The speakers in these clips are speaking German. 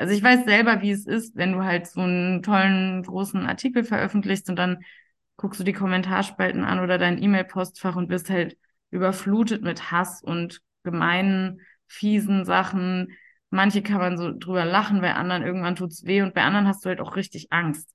Also ich weiß selber, wie es ist, wenn du halt so einen tollen, großen Artikel veröffentlichst und dann guckst du die Kommentarspalten an oder dein E-Mail-Postfach und wirst halt überflutet mit Hass und gemeinen, fiesen Sachen. Manche kann man so drüber lachen, bei anderen irgendwann tut's weh und bei anderen hast du halt auch richtig Angst.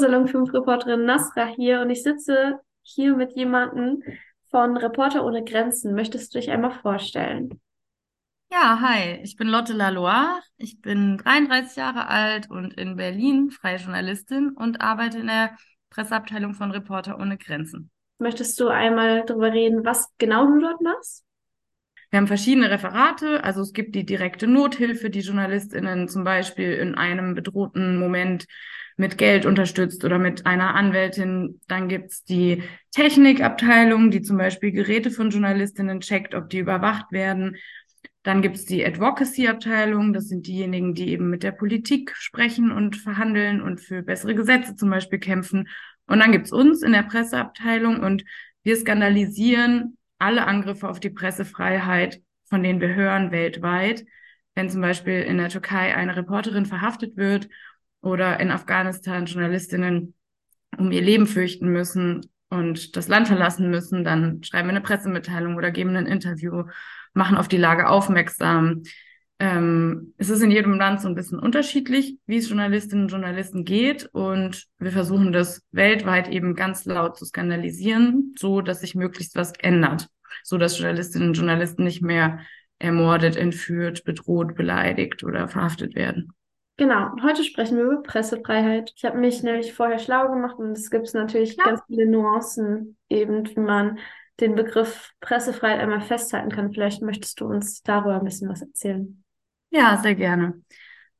Salon 5 Reporterin Nasra hier und ich sitze hier mit jemandem von Reporter ohne Grenzen. Möchtest du dich einmal vorstellen? Ja, hi, ich bin Lotte Lalois. Ich bin 33 Jahre alt und in Berlin freie Journalistin und arbeite in der Presseabteilung von Reporter ohne Grenzen. Möchtest du einmal darüber reden, was genau du dort machst? Wir haben verschiedene Referate, also es gibt die direkte Nothilfe, die JournalistInnen zum Beispiel in einem bedrohten Moment mit Geld unterstützt oder mit einer Anwältin. Dann gibt's die Technikabteilung, die zum Beispiel Geräte von Journalistinnen checkt, ob die überwacht werden. Dann gibt's die Advocacy-Abteilung, das sind diejenigen, die eben mit der Politik sprechen und verhandeln und für bessere Gesetze zum Beispiel kämpfen. Und dann gibt's uns in der Presseabteilung und wir skandalisieren alle Angriffe auf die Pressefreiheit, von denen wir hören weltweit. Wenn zum Beispiel in der Türkei eine Reporterin verhaftet wird oder in Afghanistan Journalistinnen um ihr Leben fürchten müssen und das Land verlassen müssen, dann schreiben wir eine Pressemitteilung oder geben ein Interview, machen auf die Lage aufmerksam. Ähm, es ist in jedem Land so ein bisschen unterschiedlich, wie es Journalistinnen und Journalisten geht. Und wir versuchen das weltweit eben ganz laut zu skandalisieren, so dass sich möglichst was ändert, so dass Journalistinnen und Journalisten nicht mehr ermordet, entführt, bedroht, beleidigt oder verhaftet werden. Genau, heute sprechen wir über Pressefreiheit. Ich habe mich nämlich vorher schlau gemacht und es gibt natürlich ja. ganz viele Nuancen, eben wie man den Begriff Pressefreiheit einmal festhalten kann. Vielleicht möchtest du uns darüber ein bisschen was erzählen. Ja, sehr gerne.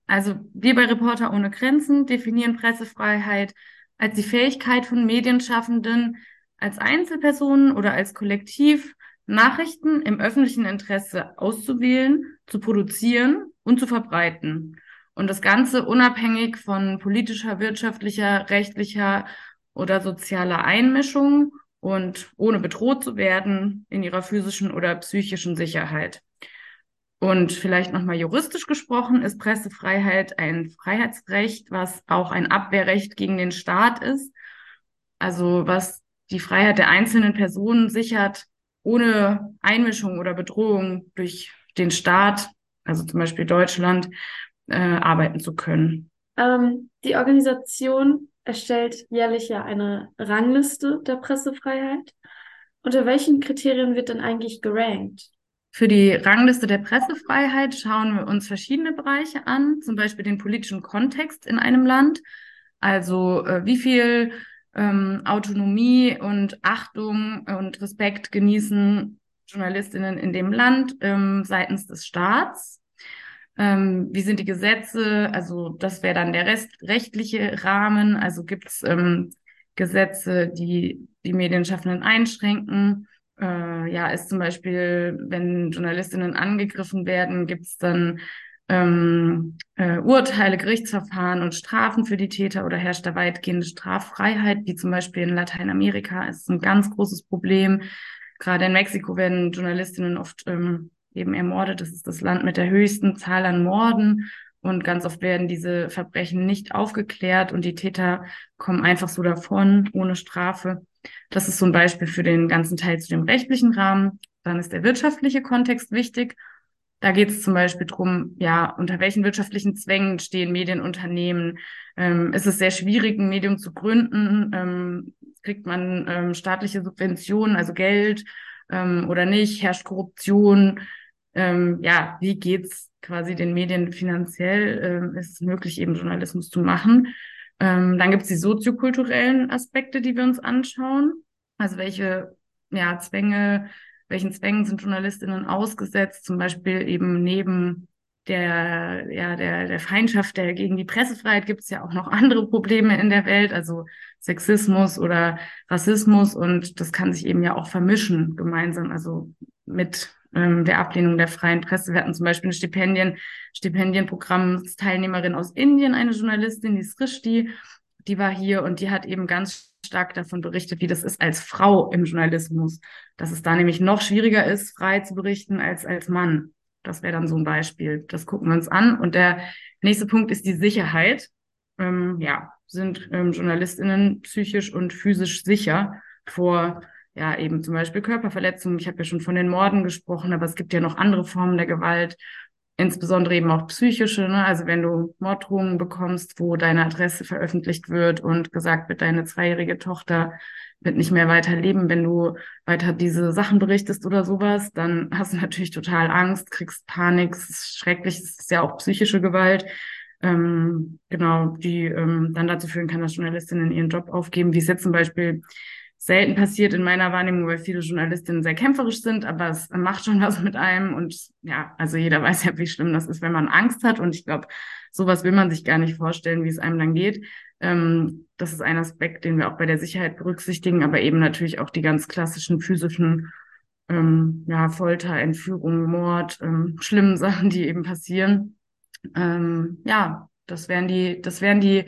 Also wir bei Reporter ohne Grenzen definieren Pressefreiheit als die Fähigkeit von Medienschaffenden, als Einzelpersonen oder als Kollektiv Nachrichten im öffentlichen Interesse auszuwählen, zu produzieren und zu verbreiten und das Ganze unabhängig von politischer, wirtschaftlicher, rechtlicher oder sozialer Einmischung und ohne bedroht zu werden in ihrer physischen oder psychischen Sicherheit. Und vielleicht nochmal juristisch gesprochen ist Pressefreiheit ein Freiheitsrecht, was auch ein Abwehrrecht gegen den Staat ist. Also was die Freiheit der einzelnen Personen sichert, ohne Einmischung oder Bedrohung durch den Staat, also zum Beispiel Deutschland, äh, arbeiten zu können. Ähm, die Organisation erstellt jährlich ja eine Rangliste der Pressefreiheit. Unter welchen Kriterien wird denn eigentlich gerankt? Für die Rangliste der Pressefreiheit schauen wir uns verschiedene Bereiche an, zum Beispiel den politischen Kontext in einem Land. Also äh, wie viel ähm, Autonomie und Achtung und Respekt genießen Journalistinnen in dem Land ähm, seitens des Staats ähm, wie sind die Gesetze? Also das wäre dann der Rest, rechtliche Rahmen. Also gibt es ähm, Gesetze, die die Medienschaffenden einschränken? Äh, ja, ist zum Beispiel, wenn Journalistinnen angegriffen werden, gibt es dann ähm, äh, Urteile, Gerichtsverfahren und Strafen für die Täter oder herrscht da weitgehende Straffreiheit, wie zum Beispiel in Lateinamerika ist ein ganz großes Problem. Gerade in Mexiko werden Journalistinnen oft ähm, eben ermordet. Das ist das Land mit der höchsten Zahl an Morden. Und ganz oft werden diese Verbrechen nicht aufgeklärt und die Täter kommen einfach so davon, ohne Strafe. Das ist so ein Beispiel für den ganzen Teil zu dem rechtlichen Rahmen. Dann ist der wirtschaftliche Kontext wichtig. Da geht es zum Beispiel drum, ja, unter welchen wirtschaftlichen Zwängen stehen Medienunternehmen? Ähm, ist es sehr schwierig, ein Medium zu gründen? Ähm, kriegt man ähm, staatliche Subventionen, also Geld ähm, oder nicht? Herrscht Korruption? Ähm, ja, wie geht's quasi den Medien finanziell? Ähm, ist es möglich, eben Journalismus zu machen? Ähm, dann gibt's die soziokulturellen Aspekte, die wir uns anschauen. Also welche ja, Zwänge, welchen Zwängen sind JournalistInnen ausgesetzt? Zum Beispiel eben neben der, ja, der, der Feindschaft der gegen die Pressefreiheit gibt es ja auch noch andere Probleme in der Welt, also Sexismus oder Rassismus und das kann sich eben ja auch vermischen gemeinsam, also mit ähm, der Ablehnung der freien Presse. Wir hatten zum Beispiel ein Stipendien, Stipendienprogrammsteilnehmerin aus Indien, eine Journalistin, die Srishti, die war hier und die hat eben ganz stark davon berichtet, wie das ist als Frau im Journalismus, dass es da nämlich noch schwieriger ist, frei zu berichten als als Mann. Das wäre dann so ein Beispiel. Das gucken wir uns an. Und der nächste Punkt ist die Sicherheit. Ähm, ja, sind ähm, JournalistInnen psychisch und physisch sicher vor ja eben zum Beispiel Körperverletzungen. Ich habe ja schon von den Morden gesprochen, aber es gibt ja noch andere Formen der Gewalt, insbesondere eben auch psychische. Ne? Also wenn du Morddrohungen bekommst, wo deine Adresse veröffentlicht wird und gesagt wird, deine zweijährige Tochter wird nicht mehr weiter leben, wenn du weiter diese Sachen berichtest oder sowas, dann hast du natürlich total Angst, kriegst Panik, es ist schrecklich, es ist ja auch psychische Gewalt ähm, genau, die ähm, dann dazu führen kann, dass Journalistinnen ihren Job aufgeben, wie es jetzt zum Beispiel selten passiert in meiner Wahrnehmung, weil viele Journalistinnen sehr kämpferisch sind, aber es macht schon was mit einem. Und ja, also jeder weiß ja, wie schlimm das ist, wenn man Angst hat. Und ich glaube, sowas will man sich gar nicht vorstellen, wie es einem dann geht. Ähm, das ist ein Aspekt, den wir auch bei der Sicherheit berücksichtigen, aber eben natürlich auch die ganz klassischen physischen ähm, ja, Folter, Entführung, Mord, ähm, schlimmen Sachen, die eben passieren. Ähm, ja, das wären die, das wären die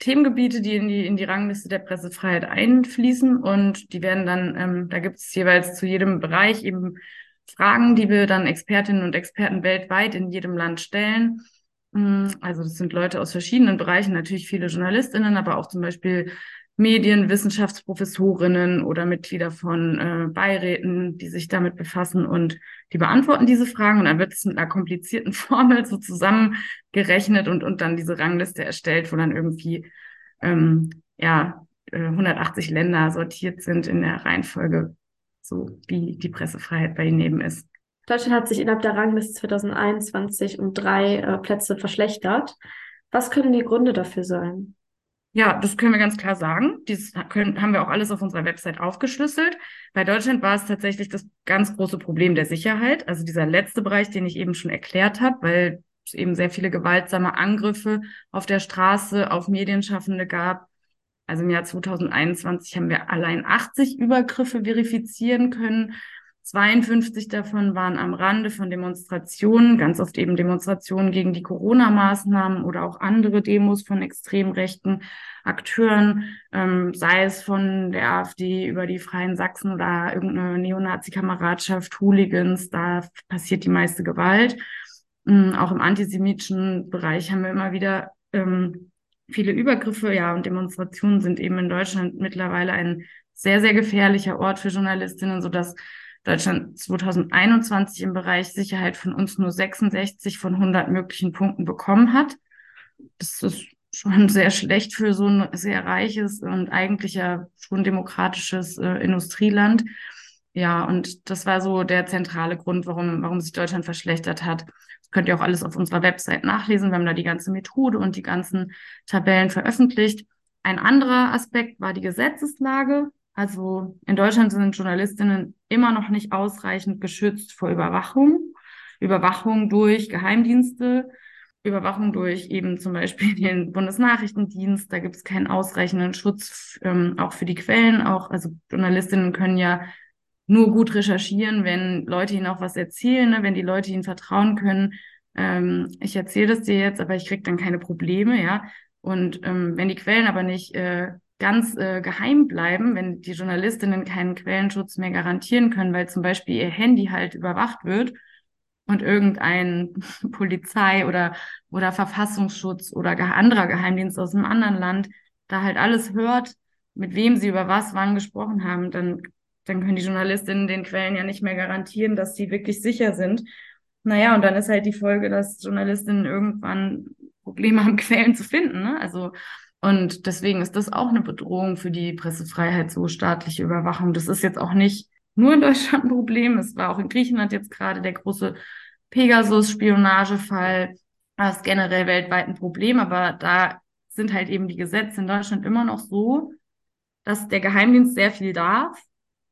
Themengebiete, die in die, in die Rangliste der Pressefreiheit einfließen und die werden dann, ähm, da gibt es jeweils zu jedem Bereich eben Fragen, die wir dann Expertinnen und Experten weltweit in jedem Land stellen. Mm, also das sind Leute aus verschiedenen Bereichen, natürlich viele Journalistinnen, aber auch zum Beispiel Medien, Wissenschaftsprofessorinnen oder Mitglieder von äh, Beiräten, die sich damit befassen und die beantworten diese Fragen. Und dann wird es mit einer komplizierten Formel so zusammengerechnet und, und dann diese Rangliste erstellt, wo dann irgendwie ähm, ja 180 äh, Länder sortiert sind in der Reihenfolge, so wie die Pressefreiheit bei ihnen eben ist. Deutschland hat sich innerhalb der Rangliste 2021 um drei äh, Plätze verschlechtert. Was können die Gründe dafür sein? Ja, das können wir ganz klar sagen. Dies können, haben wir auch alles auf unserer Website aufgeschlüsselt. Bei Deutschland war es tatsächlich das ganz große Problem der Sicherheit, also dieser letzte Bereich, den ich eben schon erklärt habe, weil es eben sehr viele gewaltsame Angriffe auf der Straße auf Medienschaffende gab. Also im Jahr 2021 haben wir allein 80 Übergriffe verifizieren können. 52 davon waren am Rande von Demonstrationen, ganz oft eben Demonstrationen gegen die Corona-Maßnahmen oder auch andere Demos von extrem rechten Akteuren, ähm, sei es von der AfD über die Freien Sachsen oder irgendeine Neonazi-Kameradschaft, Hooligans, da passiert die meiste Gewalt. Ähm, auch im antisemitischen Bereich haben wir immer wieder ähm, viele Übergriffe, ja, und Demonstrationen sind eben in Deutschland mittlerweile ein sehr, sehr gefährlicher Ort für Journalistinnen, sodass Deutschland 2021 im Bereich Sicherheit von uns nur 66 von 100 möglichen Punkten bekommen hat. Das ist schon sehr schlecht für so ein sehr reiches und eigentlich ja schon demokratisches äh, Industrieland. Ja, und das war so der zentrale Grund, warum, warum sich Deutschland verschlechtert hat. Das könnt ihr auch alles auf unserer Website nachlesen. Wir haben da die ganze Methode und die ganzen Tabellen veröffentlicht. Ein anderer Aspekt war die Gesetzeslage. Also in Deutschland sind Journalistinnen immer noch nicht ausreichend geschützt vor Überwachung. Überwachung durch Geheimdienste, Überwachung durch eben zum Beispiel den Bundesnachrichtendienst. Da gibt es keinen ausreichenden Schutz ähm, auch für die Quellen. Auch also Journalistinnen können ja nur gut recherchieren, wenn Leute ihnen auch was erzählen, ne? wenn die Leute ihnen vertrauen können. Ähm, ich erzähle das dir jetzt, aber ich krieg dann keine Probleme, ja. Und ähm, wenn die Quellen aber nicht äh, ganz äh, geheim bleiben, wenn die Journalistinnen keinen Quellenschutz mehr garantieren können, weil zum Beispiel ihr Handy halt überwacht wird und irgendein Polizei oder, oder Verfassungsschutz oder anderer Geheimdienst aus einem anderen Land da halt alles hört, mit wem sie über was wann gesprochen haben, dann, dann können die Journalistinnen den Quellen ja nicht mehr garantieren, dass sie wirklich sicher sind. Naja, und dann ist halt die Folge, dass Journalistinnen irgendwann Probleme haben, Quellen zu finden. Ne? Also und deswegen ist das auch eine Bedrohung für die Pressefreiheit, so staatliche Überwachung. Das ist jetzt auch nicht nur in Deutschland ein Problem. Es war auch in Griechenland jetzt gerade der große Pegasus-Spionagefall. Das ist generell weltweit ein Problem, aber da sind halt eben die Gesetze in Deutschland immer noch so, dass der Geheimdienst sehr viel darf.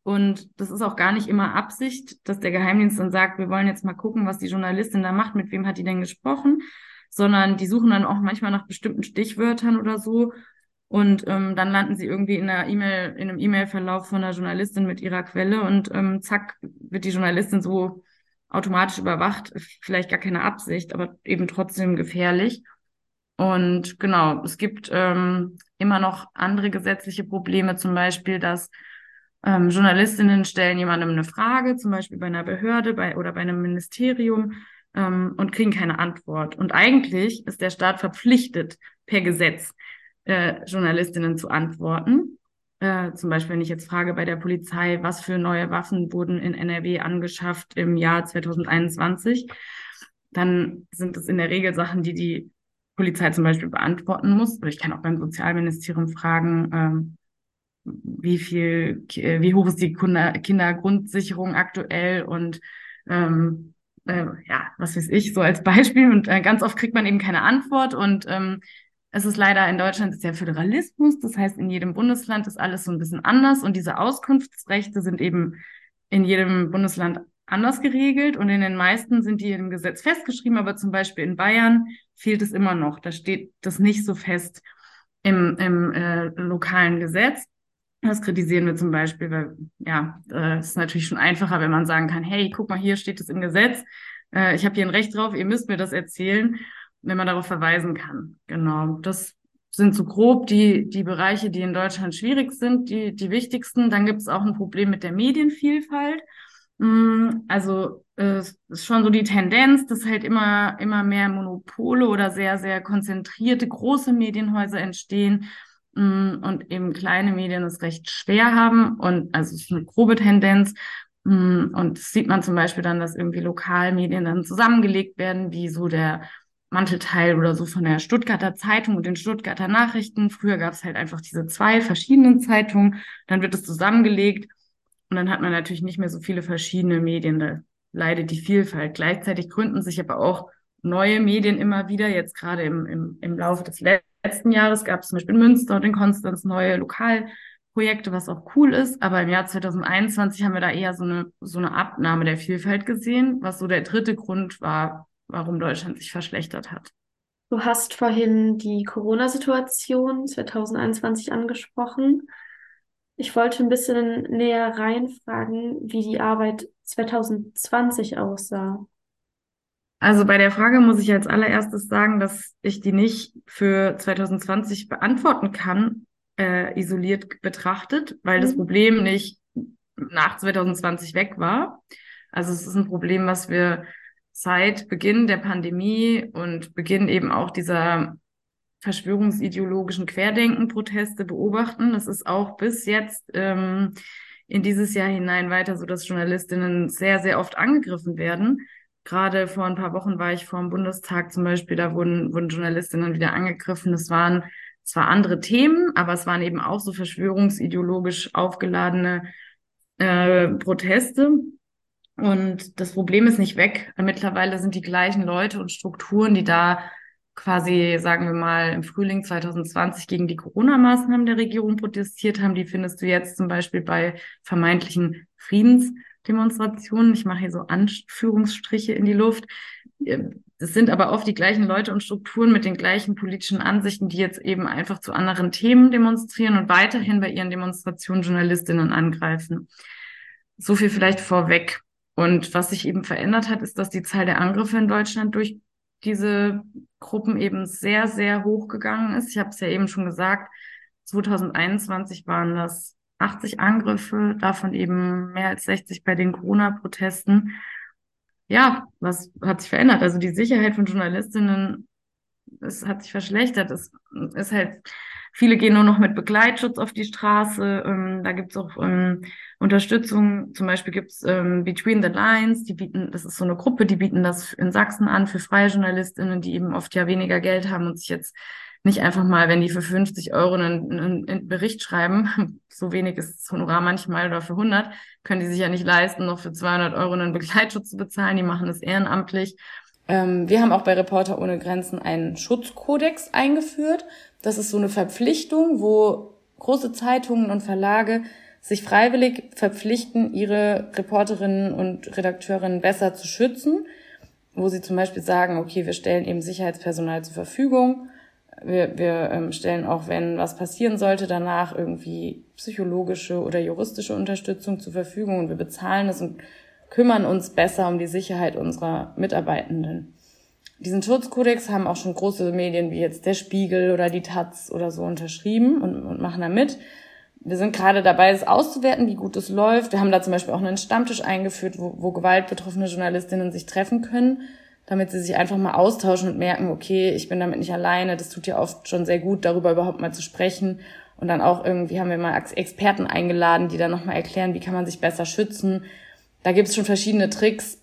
Und das ist auch gar nicht immer Absicht, dass der Geheimdienst dann sagt, wir wollen jetzt mal gucken, was die Journalistin da macht, mit wem hat die denn gesprochen, sondern die suchen dann auch manchmal nach bestimmten Stichwörtern oder so. Und ähm, dann landen sie irgendwie in einer E-Mail, in einem E-Mail-Verlauf von einer Journalistin mit ihrer Quelle und ähm, zack, wird die Journalistin so automatisch überwacht, vielleicht gar keine Absicht, aber eben trotzdem gefährlich. Und genau, es gibt ähm, immer noch andere gesetzliche Probleme, zum Beispiel, dass ähm, Journalistinnen stellen jemandem eine Frage, zum Beispiel bei einer Behörde bei, oder bei einem Ministerium ähm, und kriegen keine Antwort. Und eigentlich ist der Staat verpflichtet, per Gesetz äh, Journalistinnen zu antworten. Äh, zum Beispiel, wenn ich jetzt frage bei der Polizei, was für neue Waffen wurden in NRW angeschafft im Jahr 2021, dann sind es in der Regel Sachen, die die Polizei zum Beispiel beantworten muss. Oder ich kann auch beim Sozialministerium fragen, ähm, wie viel, äh, wie hoch ist die Kindergrundsicherung aktuell und ähm, äh, ja, was weiß ich, so als Beispiel. Und äh, ganz oft kriegt man eben keine Antwort. Und ähm, es ist leider in Deutschland ist Föderalismus, das heißt, in jedem Bundesland ist alles so ein bisschen anders und diese Auskunftsrechte sind eben in jedem Bundesland anders geregelt und in den meisten sind die im Gesetz festgeschrieben, aber zum Beispiel in Bayern fehlt es immer noch. Da steht das nicht so fest im, im äh, lokalen Gesetz. Das kritisieren wir zum Beispiel, weil ja, äh, es ist natürlich schon einfacher, wenn man sagen kann, hey, guck mal, hier steht es im Gesetz, äh, ich habe hier ein Recht drauf, ihr müsst mir das erzählen, wenn man darauf verweisen kann. Genau, das sind so grob die, die Bereiche, die in Deutschland schwierig sind, die, die wichtigsten. Dann gibt es auch ein Problem mit der Medienvielfalt. Mm, also äh, es ist schon so die Tendenz, dass halt immer, immer mehr Monopole oder sehr, sehr konzentrierte große Medienhäuser entstehen und eben kleine Medien es recht schwer haben. Und also es ist eine grobe Tendenz. Mm, und das sieht man zum Beispiel dann, dass irgendwie Lokalmedien dann zusammengelegt werden, wie so der Mantelteil oder so von der Stuttgarter Zeitung und den Stuttgarter Nachrichten. Früher gab es halt einfach diese zwei verschiedenen Zeitungen. Dann wird es zusammengelegt und dann hat man natürlich nicht mehr so viele verschiedene Medien, da leidet die Vielfalt. Gleichzeitig gründen sich aber auch neue Medien immer wieder. Jetzt gerade im, im, im Laufe des letzten Jahres gab es zum Beispiel in Münster und in Konstanz neue Lokalprojekte, was auch cool ist. Aber im Jahr 2021 haben wir da eher so eine, so eine Abnahme der Vielfalt gesehen, was so der dritte Grund war, warum Deutschland sich verschlechtert hat. Du hast vorhin die Corona-Situation 2021 angesprochen. Ich wollte ein bisschen näher reinfragen, wie die Arbeit 2020 aussah. Also bei der Frage muss ich als allererstes sagen, dass ich die nicht für 2020 beantworten kann, äh, isoliert betrachtet, weil mhm. das Problem nicht nach 2020 weg war. Also es ist ein Problem, was wir seit Beginn der Pandemie und Beginn eben auch dieser verschwörungsideologischen Querdenken-Proteste beobachten. Das ist auch bis jetzt ähm, in dieses Jahr hinein weiter so, dass Journalistinnen sehr, sehr oft angegriffen werden. Gerade vor ein paar Wochen war ich vor dem Bundestag zum Beispiel, da wurden, wurden Journalistinnen wieder angegriffen. Das waren zwar andere Themen, aber es waren eben auch so verschwörungsideologisch aufgeladene äh, Proteste. Und das Problem ist nicht weg. Mittlerweile sind die gleichen Leute und Strukturen, die da quasi, sagen wir mal, im Frühling 2020 gegen die Corona-Maßnahmen der Regierung protestiert haben. Die findest du jetzt zum Beispiel bei vermeintlichen Friedensdemonstrationen. Ich mache hier so Anführungsstriche in die Luft. Es sind aber oft die gleichen Leute und Strukturen mit den gleichen politischen Ansichten, die jetzt eben einfach zu anderen Themen demonstrieren und weiterhin bei ihren Demonstrationen Journalistinnen angreifen. So viel vielleicht vorweg. Und was sich eben verändert hat, ist, dass die Zahl der Angriffe in Deutschland durch diese Gruppen eben sehr, sehr hoch gegangen ist. Ich habe es ja eben schon gesagt, 2021 waren das 80 Angriffe, davon eben mehr als 60 bei den Corona-Protesten. Ja, was hat sich verändert? Also die Sicherheit von Journalistinnen, es hat sich verschlechtert. Es ist halt Viele gehen nur noch mit Begleitschutz auf die Straße. Ähm, da gibt's auch ähm, Unterstützung. Zum Beispiel gibt's ähm, Between the Lines, die bieten, das ist so eine Gruppe, die bieten das in Sachsen an für freie JournalistInnen, die eben oft ja weniger Geld haben und sich jetzt nicht einfach mal, wenn die für 50 Euro einen, einen, einen Bericht schreiben, so wenig ist das Honorar manchmal oder für 100, können die sich ja nicht leisten, noch für 200 Euro einen Begleitschutz zu bezahlen. Die machen das ehrenamtlich. Ähm, wir haben auch bei Reporter ohne Grenzen einen Schutzkodex eingeführt. Das ist so eine Verpflichtung, wo große Zeitungen und Verlage sich freiwillig verpflichten, ihre Reporterinnen und Redakteurinnen besser zu schützen, wo sie zum Beispiel sagen, okay, wir stellen eben Sicherheitspersonal zur Verfügung. Wir, wir ähm, stellen auch, wenn was passieren sollte, danach irgendwie psychologische oder juristische Unterstützung zur Verfügung und wir bezahlen es und kümmern uns besser um die Sicherheit unserer Mitarbeitenden. Diesen Schutzkodex haben auch schon große Medien wie jetzt der Spiegel oder die Taz oder so unterschrieben und, und machen da mit. Wir sind gerade dabei, es auszuwerten, wie gut es läuft. Wir haben da zum Beispiel auch einen Stammtisch eingeführt, wo, wo gewaltbetroffene Journalistinnen sich treffen können, damit sie sich einfach mal austauschen und merken, okay, ich bin damit nicht alleine. Das tut ja oft schon sehr gut, darüber überhaupt mal zu sprechen. Und dann auch irgendwie haben wir mal Experten eingeladen, die dann nochmal erklären, wie kann man sich besser schützen. Da gibt es schon verschiedene Tricks,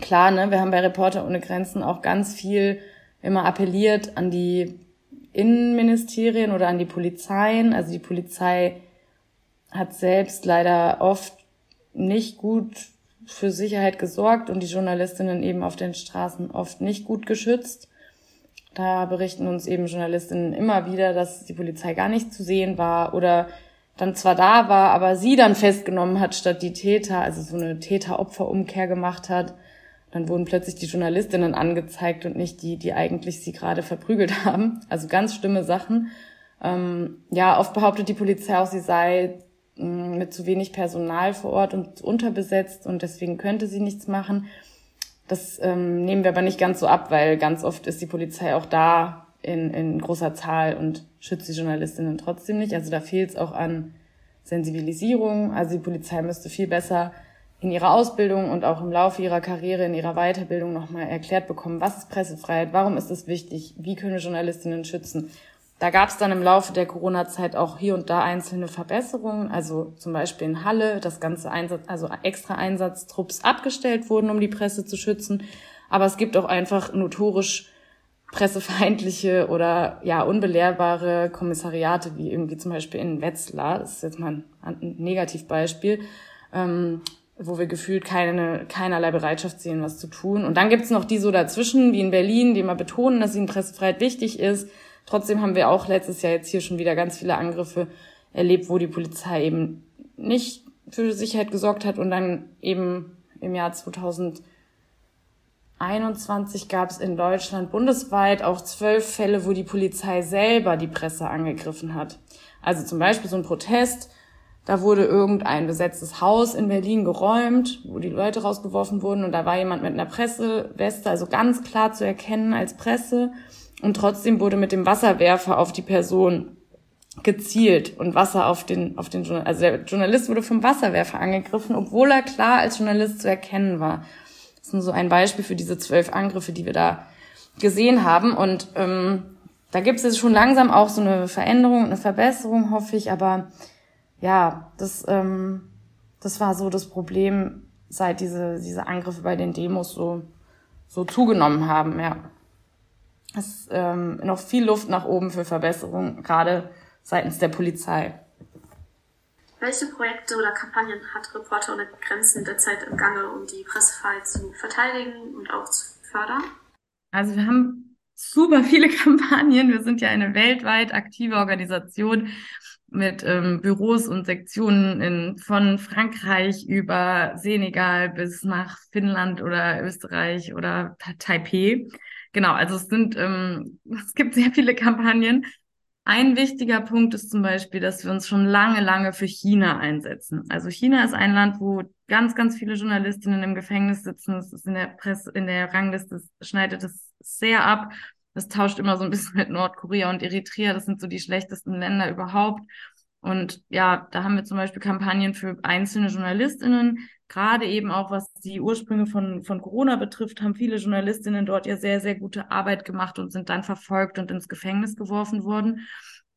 klar, ne, wir haben bei Reporter ohne Grenzen auch ganz viel immer appelliert an die Innenministerien oder an die Polizeien. Also die Polizei hat selbst leider oft nicht gut für Sicherheit gesorgt und die Journalistinnen eben auf den Straßen oft nicht gut geschützt. Da berichten uns eben Journalistinnen immer wieder, dass die Polizei gar nicht zu sehen war oder dann zwar da war, aber sie dann festgenommen hat statt die Täter, also so eine Täter-Opfer-Umkehr gemacht hat. Dann wurden plötzlich die Journalistinnen angezeigt und nicht die, die eigentlich sie gerade verprügelt haben. Also ganz schlimme Sachen. Ähm, ja, oft behauptet die Polizei auch, sie sei mit zu wenig Personal vor Ort und unterbesetzt und deswegen könnte sie nichts machen. Das ähm, nehmen wir aber nicht ganz so ab, weil ganz oft ist die Polizei auch da in, in großer Zahl und schützt die Journalistinnen trotzdem nicht. Also da fehlt es auch an Sensibilisierung. Also die Polizei müsste viel besser in ihrer Ausbildung und auch im Laufe ihrer Karriere, in ihrer Weiterbildung nochmal erklärt bekommen, was ist Pressefreiheit, warum ist es wichtig, wie können wir Journalistinnen schützen. Da gab es dann im Laufe der Corona-Zeit auch hier und da einzelne Verbesserungen, also zum Beispiel in Halle, das ganze Einsatz, also extra Einsatztrupps abgestellt wurden, um die Presse zu schützen. Aber es gibt auch einfach notorisch pressefeindliche oder ja unbelehrbare Kommissariate, wie irgendwie zum Beispiel in Wetzlar, das ist jetzt mal ein Negativbeispiel, ähm, wo wir gefühlt keine, keinerlei Bereitschaft sehen, was zu tun. Und dann gibt's noch die so dazwischen, wie in Berlin, die immer betonen, dass ihnen Pressefreiheit wichtig ist. Trotzdem haben wir auch letztes Jahr jetzt hier schon wieder ganz viele Angriffe erlebt, wo die Polizei eben nicht für Sicherheit gesorgt hat. Und dann eben im Jahr 2021 gab es in Deutschland bundesweit auch zwölf Fälle, wo die Polizei selber die Presse angegriffen hat. Also zum Beispiel so ein Protest, da wurde irgendein besetztes Haus in Berlin geräumt, wo die Leute rausgeworfen wurden und da war jemand mit einer Presseweste, also ganz klar zu erkennen als Presse. Und trotzdem wurde mit dem Wasserwerfer auf die Person gezielt und Wasser auf den, auf den Journalist, also der Journalist wurde vom Wasserwerfer angegriffen, obwohl er klar als Journalist zu erkennen war. Das ist nur so ein Beispiel für diese zwölf Angriffe, die wir da gesehen haben. Und ähm, da gibt es jetzt schon langsam auch so eine Veränderung, eine Verbesserung, hoffe ich, aber ja, das, ähm, das war so das Problem, seit diese, diese Angriffe bei den Demos so, so zugenommen haben, ja. Es ist ähm, noch viel Luft nach oben für Verbesserungen, gerade seitens der Polizei. Welche Projekte oder Kampagnen hat Reporter ohne Grenzen derzeit im Gange, um die Pressefreiheit zu verteidigen und auch zu fördern? Also wir haben super viele Kampagnen. Wir sind ja eine weltweit aktive Organisation mit ähm, Büros und Sektionen in, von Frankreich über Senegal bis nach Finnland oder Österreich oder Taipei. Genau, also es sind, ähm, es gibt sehr viele Kampagnen. Ein wichtiger Punkt ist zum Beispiel, dass wir uns schon lange, lange für China einsetzen. Also China ist ein Land, wo ganz, ganz viele Journalistinnen im Gefängnis sitzen. Es ist in der Presse, in der Rangliste schneidet es sehr ab. Das tauscht immer so ein bisschen mit Nordkorea und Eritrea. Das sind so die schlechtesten Länder überhaupt. Und ja, da haben wir zum Beispiel Kampagnen für einzelne JournalistInnen. Gerade eben auch, was die Ursprünge von, von Corona betrifft, haben viele JournalistInnen dort ja sehr, sehr gute Arbeit gemacht und sind dann verfolgt und ins Gefängnis geworfen worden.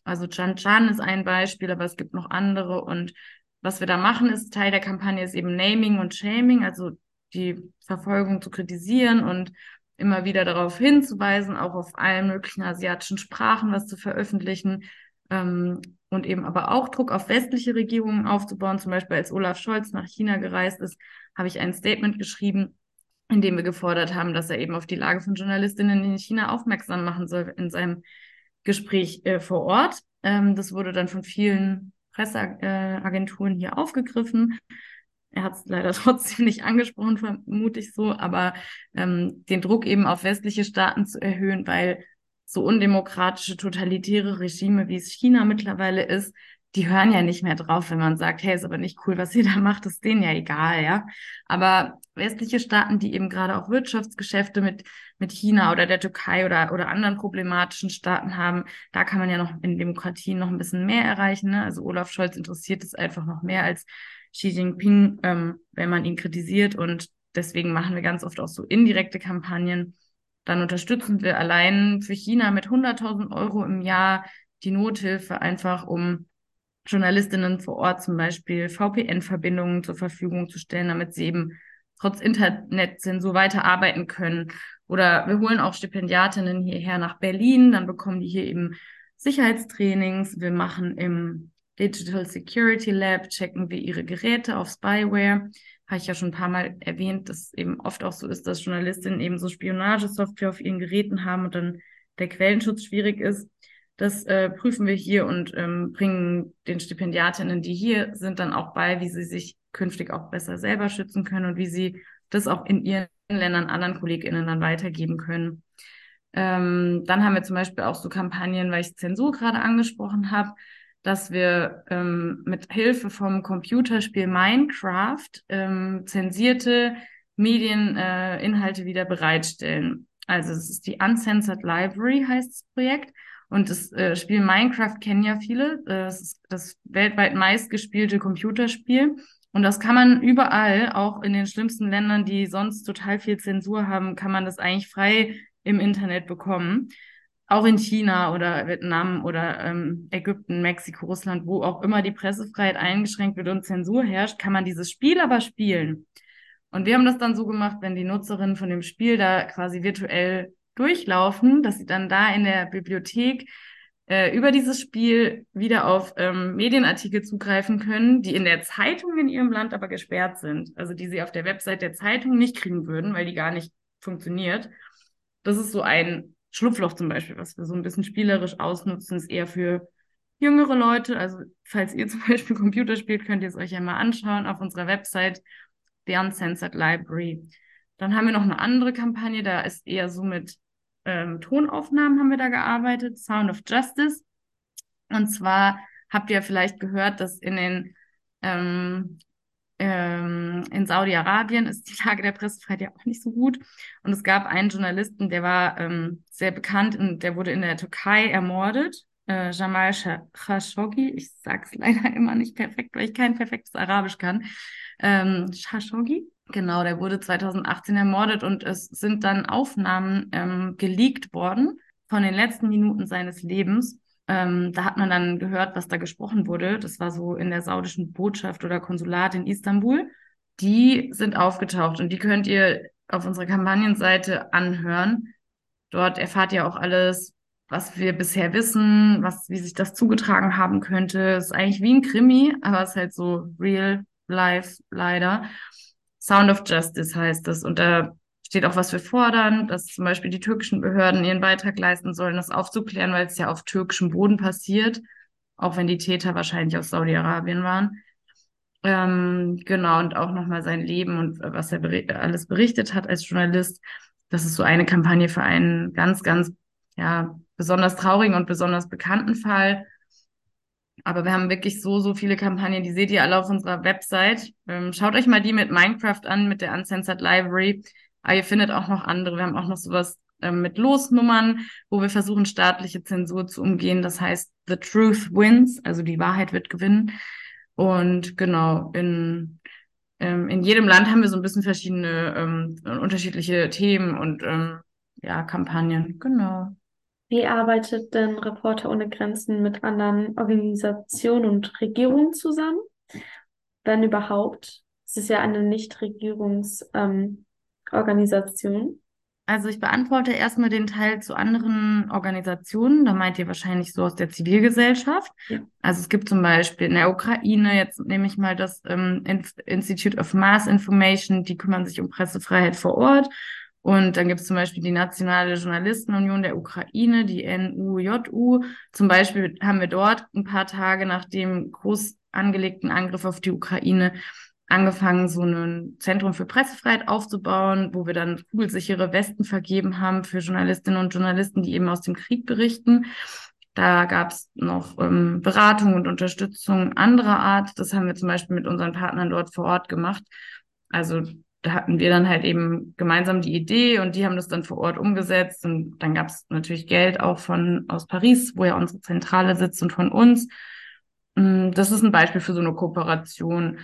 Also Chan Chan ist ein Beispiel, aber es gibt noch andere. Und was wir da machen, ist Teil der Kampagne ist eben Naming und Shaming, also die Verfolgung zu kritisieren und immer wieder darauf hinzuweisen, auch auf allen möglichen asiatischen Sprachen was zu veröffentlichen ähm, und eben aber auch Druck auf westliche Regierungen aufzubauen. Zum Beispiel als Olaf Scholz nach China gereist ist, habe ich ein Statement geschrieben, in dem wir gefordert haben, dass er eben auf die Lage von Journalistinnen in China aufmerksam machen soll in seinem Gespräch äh, vor Ort. Ähm, das wurde dann von vielen Presseagenturen äh, hier aufgegriffen. Er hat es leider trotzdem nicht angesprochen, vermute ich so, aber ähm, den Druck eben auf westliche Staaten zu erhöhen, weil so undemokratische, totalitäre Regime, wie es China mittlerweile ist, die hören ja nicht mehr drauf, wenn man sagt, hey, ist aber nicht cool, was ihr da macht, ist denen ja egal, ja. Aber westliche Staaten, die eben gerade auch Wirtschaftsgeschäfte mit, mit China oder der Türkei oder, oder anderen problematischen Staaten haben, da kann man ja noch in Demokratien noch ein bisschen mehr erreichen. Ne? Also Olaf Scholz interessiert es einfach noch mehr als Xi Jinping, ähm, wenn man ihn kritisiert. Und deswegen machen wir ganz oft auch so indirekte Kampagnen. Dann unterstützen wir allein für China mit 100.000 Euro im Jahr die Nothilfe einfach, um Journalistinnen vor Ort zum Beispiel VPN-Verbindungen zur Verfügung zu stellen, damit sie eben trotz Internetzensur weiterarbeiten können. Oder wir holen auch Stipendiatinnen hierher nach Berlin, dann bekommen die hier eben Sicherheitstrainings. Wir machen im Digital Security Lab, checken wir ihre Geräte auf Spyware. Habe ich ja schon ein paar Mal erwähnt, dass eben oft auch so ist, dass Journalistinnen eben so Spionagesoftware auf ihren Geräten haben und dann der Quellenschutz schwierig ist. Das äh, prüfen wir hier und ähm, bringen den Stipendiatinnen, die hier sind, dann auch bei, wie sie sich künftig auch besser selber schützen können und wie sie das auch in ihren Ländern anderen KollegInnen dann weitergeben können. Ähm, dann haben wir zum Beispiel auch so Kampagnen, weil ich Zensur gerade angesprochen habe, dass wir ähm, mit Hilfe vom Computerspiel Minecraft ähm, zensierte Medieninhalte äh, wieder bereitstellen. Also es ist die Uncensored Library heißt das Projekt. Und das äh, Spiel Minecraft kennen ja viele. Das ist das weltweit meistgespielte Computerspiel. Und das kann man überall, auch in den schlimmsten Ländern, die sonst total viel Zensur haben, kann man das eigentlich frei im Internet bekommen. Auch in China oder Vietnam oder ähm, Ägypten, Mexiko, Russland, wo auch immer die Pressefreiheit eingeschränkt wird und Zensur herrscht, kann man dieses Spiel aber spielen. Und wir haben das dann so gemacht, wenn die Nutzerinnen von dem Spiel da quasi virtuell durchlaufen, dass sie dann da in der Bibliothek äh, über dieses Spiel wieder auf ähm, Medienartikel zugreifen können, die in der Zeitung in ihrem Land aber gesperrt sind. Also die sie auf der Website der Zeitung nicht kriegen würden, weil die gar nicht funktioniert. Das ist so ein Schlupfloch zum Beispiel, was wir so ein bisschen spielerisch ausnutzen, ist eher für jüngere Leute. Also falls ihr zum Beispiel Computer spielt, könnt ihr es euch ja mal anschauen auf unserer Website The Uncensored Library. Dann haben wir noch eine andere Kampagne, da ist eher so mit ähm, Tonaufnahmen haben wir da gearbeitet, Sound of Justice. Und zwar habt ihr vielleicht gehört, dass in den ähm, ähm, in Saudi-Arabien ist die Lage der Pressefreiheit ja auch nicht so gut. Und es gab einen Journalisten, der war ähm, sehr bekannt und der wurde in der Türkei ermordet. Äh, Jamal Khashoggi, ich sag's leider immer nicht perfekt, weil ich kein perfektes Arabisch kann. Ähm, Khashoggi, Genau, der wurde 2018 ermordet und es sind dann Aufnahmen ähm, geleakt worden von den letzten Minuten seines Lebens. Ähm, da hat man dann gehört, was da gesprochen wurde. Das war so in der saudischen Botschaft oder Konsulat in Istanbul. Die sind aufgetaucht und die könnt ihr auf unserer Kampagnenseite anhören. Dort erfahrt ihr auch alles, was wir bisher wissen, was, wie sich das zugetragen haben könnte. Es ist eigentlich wie ein Krimi, aber es ist halt so real life leider. Sound of Justice heißt es. Und da steht auch, was wir fordern, dass zum Beispiel die türkischen Behörden ihren Beitrag leisten sollen, das aufzuklären, weil es ja auf türkischem Boden passiert, auch wenn die Täter wahrscheinlich aus Saudi-Arabien waren. Ähm, genau, und auch nochmal sein Leben und was er beri alles berichtet hat als Journalist. Das ist so eine Kampagne für einen ganz, ganz, ja, besonders traurigen und besonders bekannten Fall. Aber wir haben wirklich so, so viele Kampagnen, die seht ihr alle auf unserer Website. Ähm, schaut euch mal die mit Minecraft an, mit der Uncensored Library. Aber ihr findet auch noch andere. Wir haben auch noch sowas ähm, mit Losnummern, wo wir versuchen, staatliche Zensur zu umgehen. Das heißt, the truth wins, also die Wahrheit wird gewinnen. Und genau, in, ähm, in jedem Land haben wir so ein bisschen verschiedene, ähm, unterschiedliche Themen und ähm, ja, Kampagnen. Genau. Wie arbeitet denn Reporter ohne Grenzen mit anderen Organisationen und Regierungen zusammen? Wenn überhaupt. Es ist ja eine Nichtregierungsorganisation. Ähm, also ich beantworte erstmal den Teil zu anderen Organisationen. Da meint ihr wahrscheinlich so aus der Zivilgesellschaft. Ja. Also es gibt zum Beispiel in der Ukraine, jetzt nehme ich mal das ähm, Institute of Mass Information, die kümmern sich um Pressefreiheit vor Ort. Und dann gibt es zum Beispiel die Nationale Journalistenunion der Ukraine, die NUJU. Zum Beispiel haben wir dort ein paar Tage nach dem groß angelegten Angriff auf die Ukraine angefangen, so ein Zentrum für Pressefreiheit aufzubauen, wo wir dann kugelsichere Westen vergeben haben für Journalistinnen und Journalisten, die eben aus dem Krieg berichten. Da gab es noch ähm, Beratung und Unterstützung anderer Art. Das haben wir zum Beispiel mit unseren Partnern dort vor Ort gemacht. Also da hatten wir dann halt eben gemeinsam die Idee und die haben das dann vor Ort umgesetzt. Und dann gab es natürlich Geld auch von aus Paris, wo ja unsere Zentrale sitzt und von uns. Mm, das ist ein Beispiel für so eine Kooperation.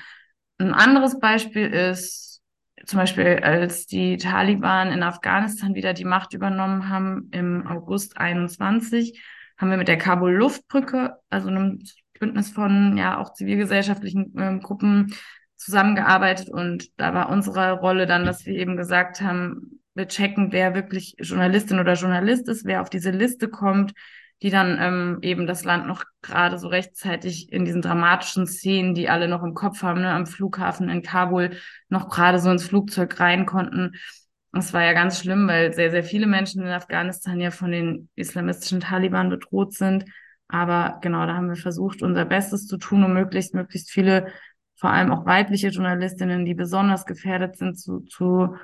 Ein anderes Beispiel ist zum Beispiel, als die Taliban in Afghanistan wieder die Macht übernommen haben im August 21, haben wir mit der Kabul-Luftbrücke, also einem Bündnis von ja auch zivilgesellschaftlichen äh, Gruppen zusammengearbeitet. Und da war unsere Rolle dann, dass wir eben gesagt haben, wir checken, wer wirklich Journalistin oder Journalist ist, wer auf diese Liste kommt, die dann ähm, eben das Land noch gerade so rechtzeitig in diesen dramatischen Szenen, die alle noch im Kopf haben, ne, am Flughafen in Kabul noch gerade so ins Flugzeug rein konnten. Das war ja ganz schlimm, weil sehr, sehr viele Menschen in Afghanistan ja von den islamistischen Taliban bedroht sind. Aber genau, da haben wir versucht, unser Bestes zu tun, um möglichst, möglichst viele vor allem auch weibliche Journalistinnen, die besonders gefährdet sind, zu, zu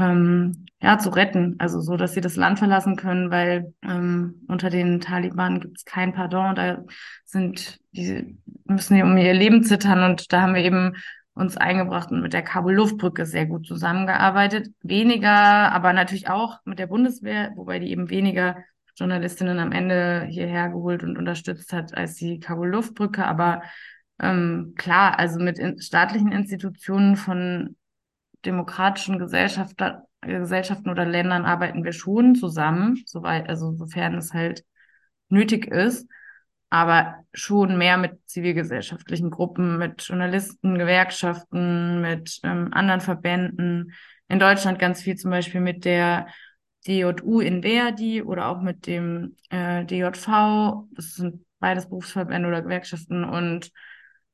ähm, ja, zu retten, also so, dass sie das Land verlassen können, weil ähm, unter den Taliban gibt es kein Pardon, da sind die müssen die um ihr Leben zittern. Und da haben wir eben uns eingebracht und mit der Kabul-Luftbrücke sehr gut zusammengearbeitet. Weniger, aber natürlich auch mit der Bundeswehr, wobei die eben weniger Journalistinnen am Ende hierher geholt und unterstützt hat als die Kabul-Luftbrücke, aber ähm, klar, also mit in, staatlichen Institutionen von demokratischen Gesellschaft, Gesellschaften oder Ländern arbeiten wir schon zusammen, soweit, also sofern es halt nötig ist, aber schon mehr mit zivilgesellschaftlichen Gruppen, mit Journalisten, Gewerkschaften, mit ähm, anderen Verbänden. In Deutschland ganz viel zum Beispiel mit der DJU in Verdi oder auch mit dem äh, DJV. Das sind beides Berufsverbände oder Gewerkschaften und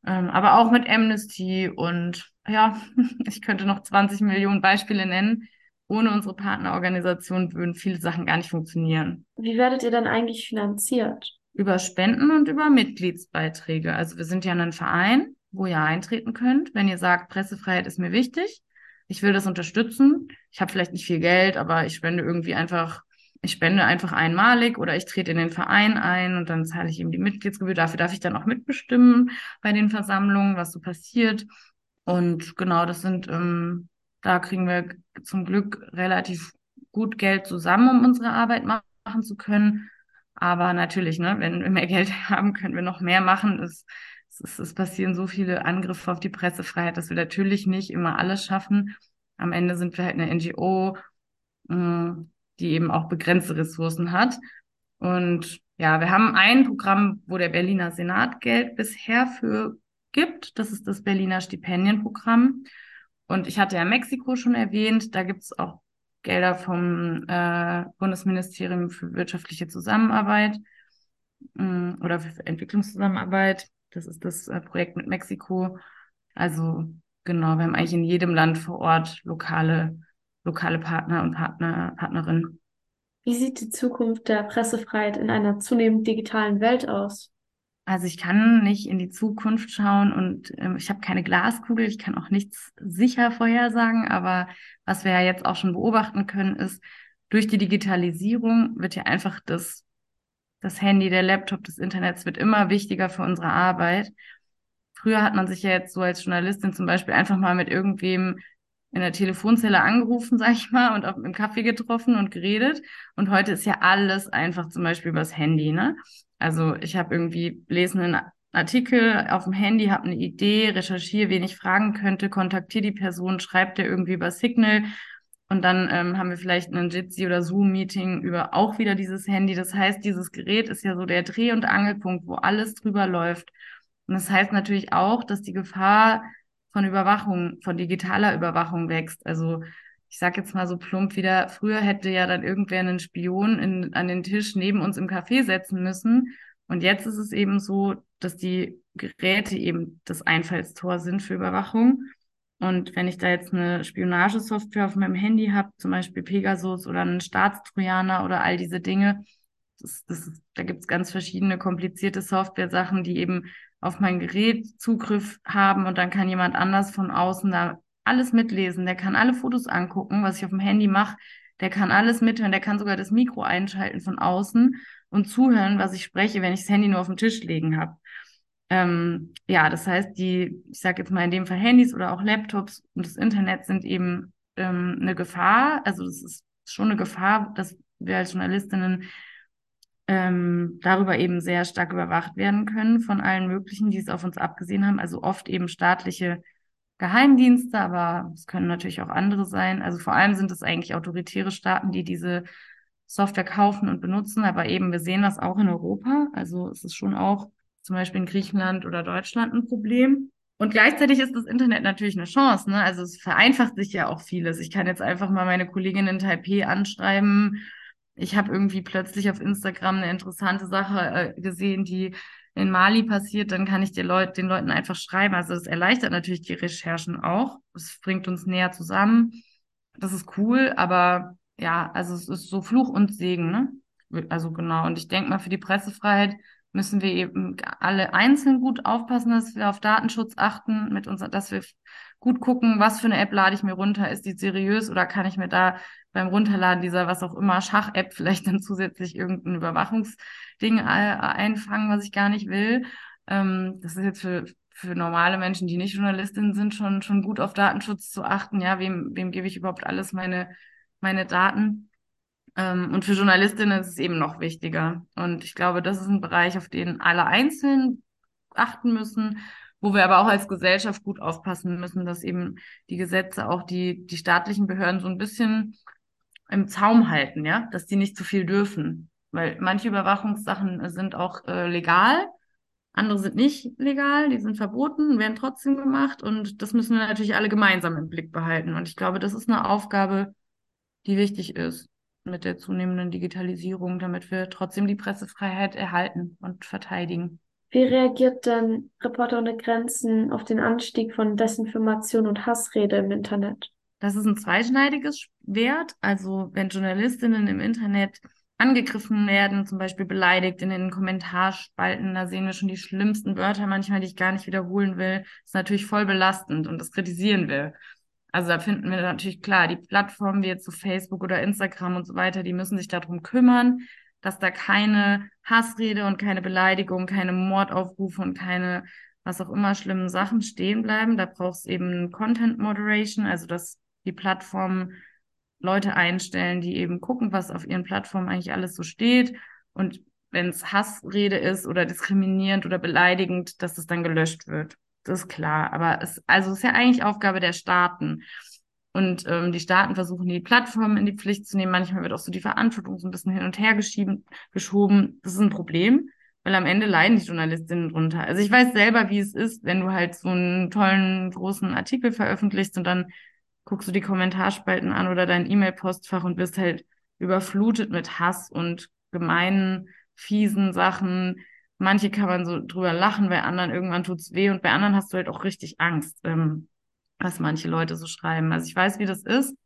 ähm, aber auch mit Amnesty und ja, ich könnte noch 20 Millionen Beispiele nennen. Ohne unsere Partnerorganisation würden viele Sachen gar nicht funktionieren. Wie werdet ihr dann eigentlich finanziert? Über Spenden und über Mitgliedsbeiträge. Also wir sind ja ein Verein, wo ihr eintreten könnt, wenn ihr sagt, Pressefreiheit ist mir wichtig. Ich will das unterstützen. Ich habe vielleicht nicht viel Geld, aber ich spende irgendwie einfach ich spende einfach einmalig oder ich trete in den Verein ein und dann zahle ich eben die Mitgliedsgebühr. Dafür darf ich dann auch mitbestimmen bei den Versammlungen, was so passiert. Und genau, das sind, ähm, da kriegen wir zum Glück relativ gut Geld zusammen, um unsere Arbeit machen zu können. Aber natürlich, ne, wenn wir mehr Geld haben, können wir noch mehr machen. Es, es, es passieren so viele Angriffe auf die Pressefreiheit, dass wir natürlich nicht immer alles schaffen. Am Ende sind wir halt eine NGO. Äh, die eben auch begrenzte Ressourcen hat. Und ja, wir haben ein Programm, wo der Berliner Senat Geld bisher für gibt. Das ist das Berliner Stipendienprogramm. Und ich hatte ja Mexiko schon erwähnt, da gibt es auch Gelder vom äh, Bundesministerium für wirtschaftliche Zusammenarbeit äh, oder für Entwicklungszusammenarbeit. Das ist das äh, Projekt mit Mexiko. Also genau, wir haben eigentlich in jedem Land vor Ort lokale lokale Partner und Partner, Partnerinnen. Wie sieht die Zukunft der Pressefreiheit in einer zunehmend digitalen Welt aus? Also ich kann nicht in die Zukunft schauen und ähm, ich habe keine Glaskugel, ich kann auch nichts sicher vorhersagen, aber was wir ja jetzt auch schon beobachten können, ist, durch die Digitalisierung wird ja einfach das, das Handy, der Laptop, das Internet wird immer wichtiger für unsere Arbeit. Früher hat man sich ja jetzt so als Journalistin zum Beispiel einfach mal mit irgendwem in der Telefonzelle angerufen, sag ich mal, und auf, im Kaffee getroffen und geredet. Und heute ist ja alles einfach zum Beispiel übers Handy, ne? Also ich habe irgendwie lesen einen Artikel auf dem Handy, habe eine Idee, recherchiere, wen ich fragen könnte, kontaktiere die Person, schreibt der irgendwie über Signal und dann ähm, haben wir vielleicht einen Jitsi oder Zoom-Meeting über auch wieder dieses Handy. Das heißt, dieses Gerät ist ja so der Dreh- und Angelpunkt, wo alles drüber läuft. Und das heißt natürlich auch, dass die Gefahr von Überwachung, von digitaler Überwachung wächst. Also ich sage jetzt mal so plump wieder, früher hätte ja dann irgendwer einen Spion in, an den Tisch neben uns im Café setzen müssen. Und jetzt ist es eben so, dass die Geräte eben das Einfallstor sind für Überwachung. Und wenn ich da jetzt eine Spionagesoftware auf meinem Handy habe, zum Beispiel Pegasus oder einen Staatstrojaner oder all diese Dinge, das, das, da gibt es ganz verschiedene komplizierte Software-Sachen, die eben auf mein Gerät Zugriff haben und dann kann jemand anders von außen da alles mitlesen. Der kann alle Fotos angucken, was ich auf dem Handy mache. Der kann alles mithören. Der kann sogar das Mikro einschalten von außen. und zuhören, was ich spreche, wenn ich das Handy nur auf dem Tisch liegen habe. Ähm, ja, das heißt, die, ich sage jetzt mal in dem Fall Handys oder auch Laptops und das Internet sind eben ähm, eine Gefahr. Also das ist schon eine Gefahr, dass wir als Journalistinnen ähm, darüber eben sehr stark überwacht werden können von allen möglichen, die es auf uns abgesehen haben. Also oft eben staatliche Geheimdienste, aber es können natürlich auch andere sein. Also vor allem sind es eigentlich autoritäre Staaten, die diese Software kaufen und benutzen. Aber eben, wir sehen das auch in Europa. Also es ist schon auch zum Beispiel in Griechenland oder Deutschland ein Problem. Und gleichzeitig ist das Internet natürlich eine Chance. Ne? Also es vereinfacht sich ja auch vieles. Ich kann jetzt einfach mal meine Kollegin in Taipei anschreiben ich habe irgendwie plötzlich auf Instagram eine interessante Sache äh, gesehen, die in Mali passiert, dann kann ich den, Leut den Leuten einfach schreiben. Also das erleichtert natürlich die Recherchen auch. Es bringt uns näher zusammen. Das ist cool, aber ja, also es ist so Fluch und Segen, ne? Also genau. Und ich denke mal, für die Pressefreiheit müssen wir eben alle einzeln gut aufpassen, dass wir auf Datenschutz achten, mit uns, dass wir gut gucken, was für eine App lade ich mir runter, ist die seriös oder kann ich mir da beim Runterladen dieser was auch immer Schach-App vielleicht dann zusätzlich irgendein Überwachungsding einfangen, was ich gar nicht will. Ähm, das ist jetzt für, für normale Menschen, die nicht Journalistinnen sind, schon, schon gut auf Datenschutz zu achten. Ja, wem, wem gebe ich überhaupt alles meine, meine Daten? Ähm, und für Journalistinnen ist es eben noch wichtiger. Und ich glaube, das ist ein Bereich, auf den alle einzeln achten müssen wo wir aber auch als Gesellschaft gut aufpassen müssen, dass eben die Gesetze auch die, die staatlichen Behörden so ein bisschen im Zaum halten, ja, dass die nicht zu viel dürfen. Weil manche Überwachungssachen sind auch äh, legal, andere sind nicht legal, die sind verboten, werden trotzdem gemacht und das müssen wir natürlich alle gemeinsam im Blick behalten. Und ich glaube, das ist eine Aufgabe, die wichtig ist mit der zunehmenden Digitalisierung, damit wir trotzdem die Pressefreiheit erhalten und verteidigen. Wie reagiert denn Reporter ohne Grenzen auf den Anstieg von Desinformation und Hassrede im Internet? Das ist ein zweischneidiges Schwert. Also wenn Journalistinnen im Internet angegriffen werden, zum Beispiel beleidigt in den Kommentarspalten, da sehen wir schon die schlimmsten Wörter manchmal, die ich gar nicht wiederholen will, ist natürlich voll belastend und das kritisieren wir. Also da finden wir natürlich klar, die Plattformen wie jetzt so Facebook oder Instagram und so weiter, die müssen sich darum kümmern, dass da keine Hassrede und keine Beleidigung, keine Mordaufrufe und keine was auch immer schlimmen Sachen stehen bleiben. Da braucht es eben Content Moderation, also dass die Plattformen Leute einstellen, die eben gucken, was auf ihren Plattformen eigentlich alles so steht. Und wenn es Hassrede ist oder diskriminierend oder beleidigend, dass es dann gelöscht wird. Das ist klar. Aber es, also ist ja eigentlich Aufgabe der Staaten. Und ähm, die Staaten versuchen, die Plattformen in die Pflicht zu nehmen. Manchmal wird auch so die Verantwortung so ein bisschen hin und her geschoben. Das ist ein Problem, weil am Ende leiden die Journalistinnen drunter. Also ich weiß selber, wie es ist, wenn du halt so einen tollen, großen Artikel veröffentlichst und dann guckst du die Kommentarspalten an oder dein E-Mail-Postfach und bist halt überflutet mit Hass und gemeinen, fiesen Sachen. Manche kann man so drüber lachen, bei anderen irgendwann tut's weh und bei anderen hast du halt auch richtig Angst, ähm, was manche Leute so schreiben. Also ich weiß, wie das ist.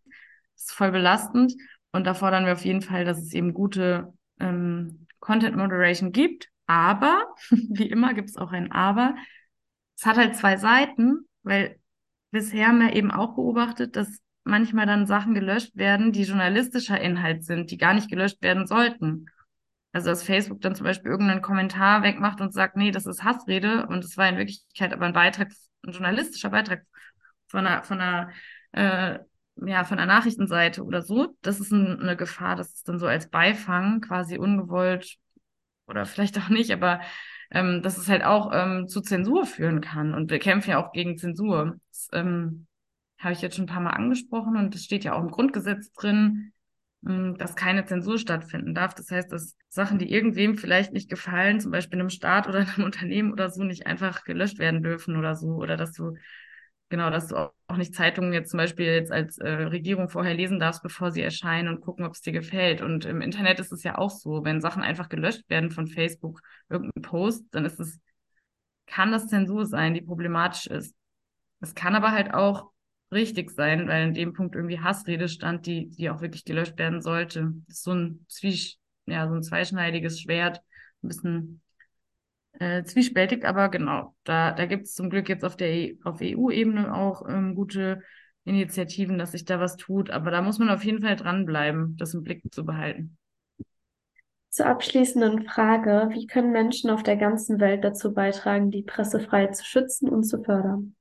Das ist voll belastend und da fordern wir auf jeden Fall, dass es eben gute ähm, Content Moderation gibt. Aber, wie immer, gibt es auch ein Aber. Es hat halt zwei Seiten, weil bisher haben wir eben auch beobachtet, dass manchmal dann Sachen gelöscht werden, die journalistischer Inhalt sind, die gar nicht gelöscht werden sollten. Also dass Facebook dann zum Beispiel irgendeinen Kommentar wegmacht und sagt, nee, das ist Hassrede und es war in Wirklichkeit aber ein Beitrag, ein journalistischer Beitrag von einer, von einer, äh, ja, von einer Nachrichtenseite oder so. Das ist ein, eine Gefahr, dass es dann so als Beifang quasi ungewollt oder vielleicht auch nicht, aber ähm, dass es halt auch ähm, zu Zensur führen kann. Und wir kämpfen ja auch gegen Zensur. Das ähm, habe ich jetzt schon ein paar Mal angesprochen und es steht ja auch im Grundgesetz drin, ähm, dass keine Zensur stattfinden darf. Das heißt, dass Sachen, die irgendwem vielleicht nicht gefallen, zum Beispiel einem Staat oder einem Unternehmen oder so, nicht einfach gelöscht werden dürfen oder so. Oder dass du genau, dass du auch nicht Zeitungen jetzt zum Beispiel jetzt als äh, Regierung vorher lesen darfst, bevor sie erscheinen und gucken, ob es dir gefällt. Und im Internet ist es ja auch so, wenn Sachen einfach gelöscht werden von Facebook, irgendein Post, dann ist es, kann das Zensur sein, die problematisch ist. Es kann aber halt auch richtig sein, weil in dem Punkt irgendwie Hassrede stand, die, die auch wirklich gelöscht werden sollte. Das ist so ein Zwisch, ja, so ein zweischneidiges Schwert, ein bisschen äh, zwiespältig, aber genau, da, da gibt es zum Glück jetzt auf der e auf EU-Ebene auch ähm, gute Initiativen, dass sich da was tut. Aber da muss man auf jeden Fall dranbleiben, das im Blick zu behalten. Zur abschließenden Frage, wie können Menschen auf der ganzen Welt dazu beitragen, die Pressefreiheit zu schützen und zu fördern?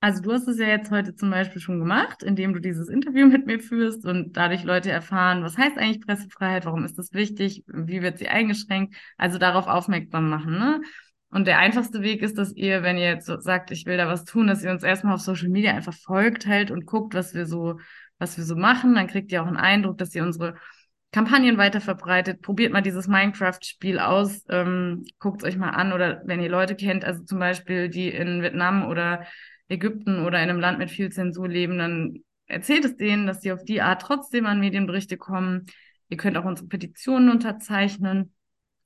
Also du hast es ja jetzt heute zum Beispiel schon gemacht, indem du dieses Interview mit mir führst und dadurch Leute erfahren, was heißt eigentlich Pressefreiheit, warum ist das wichtig, wie wird sie eingeschränkt, also darauf aufmerksam machen. Ne? Und der einfachste Weg ist, dass ihr, wenn ihr jetzt sagt, ich will da was tun, dass ihr uns erstmal auf Social Media einfach folgt halt und guckt, was wir so, was wir so machen. Dann kriegt ihr auch einen Eindruck, dass ihr unsere Kampagnen weiter verbreitet. Probiert mal dieses Minecraft-Spiel aus, ähm, guckt es euch mal an oder wenn ihr Leute kennt, also zum Beispiel die in Vietnam oder Ägypten oder in einem Land mit viel Zensur leben, dann erzählt es denen, dass sie auf die Art trotzdem an Medienberichte kommen. Ihr könnt auch unsere Petitionen unterzeichnen.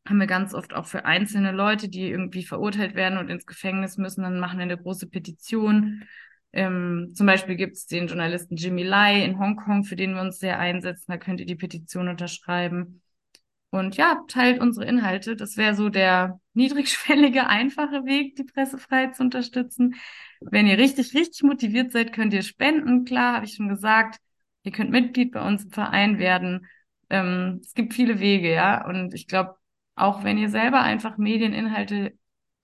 Haben wir ganz oft auch für einzelne Leute, die irgendwie verurteilt werden und ins Gefängnis müssen, dann machen wir eine große Petition. Ähm, zum Beispiel gibt es den Journalisten Jimmy Lai in Hongkong, für den wir uns sehr einsetzen. Da könnt ihr die Petition unterschreiben. Und ja, teilt unsere Inhalte. Das wäre so der niedrigschwellige, einfache Weg, die Pressefreiheit zu unterstützen. Wenn ihr richtig, richtig motiviert seid, könnt ihr spenden. Klar, habe ich schon gesagt. Ihr könnt Mitglied bei uns im Verein werden. Ähm, es gibt viele Wege, ja. Und ich glaube, auch wenn ihr selber einfach Medieninhalte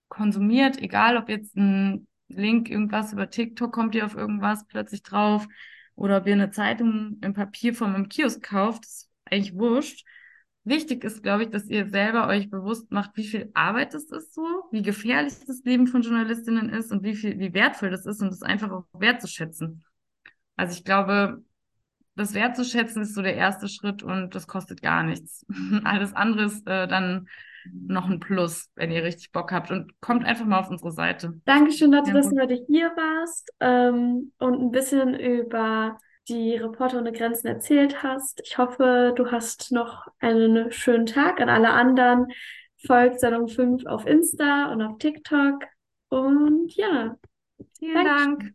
konsumiert, egal ob jetzt ein Link, irgendwas über TikTok kommt ihr auf irgendwas plötzlich drauf oder ob ihr eine Zeitung in Papierform im Kiosk kauft, ist eigentlich wurscht. Wichtig ist, glaube ich, dass ihr selber euch bewusst macht, wie viel Arbeit es ist so, wie gefährlich das Leben von Journalistinnen ist und wie viel, wie wertvoll das ist und das einfach auch wertzuschätzen. Also ich glaube, das wertzuschätzen ist so der erste Schritt und das kostet gar nichts. Alles andere ist äh, dann noch ein Plus, wenn ihr richtig Bock habt und kommt einfach mal auf unsere Seite. Dankeschön, Lotte, ja, dass du heute hier warst ähm, und ein bisschen über die Reporter ohne Grenzen erzählt hast. Ich hoffe, du hast noch einen schönen Tag. An alle anderen folgt Salon 5 auf Insta und auf TikTok. Und ja, vielen Dank.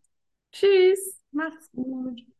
Tschüss. Mach's gut.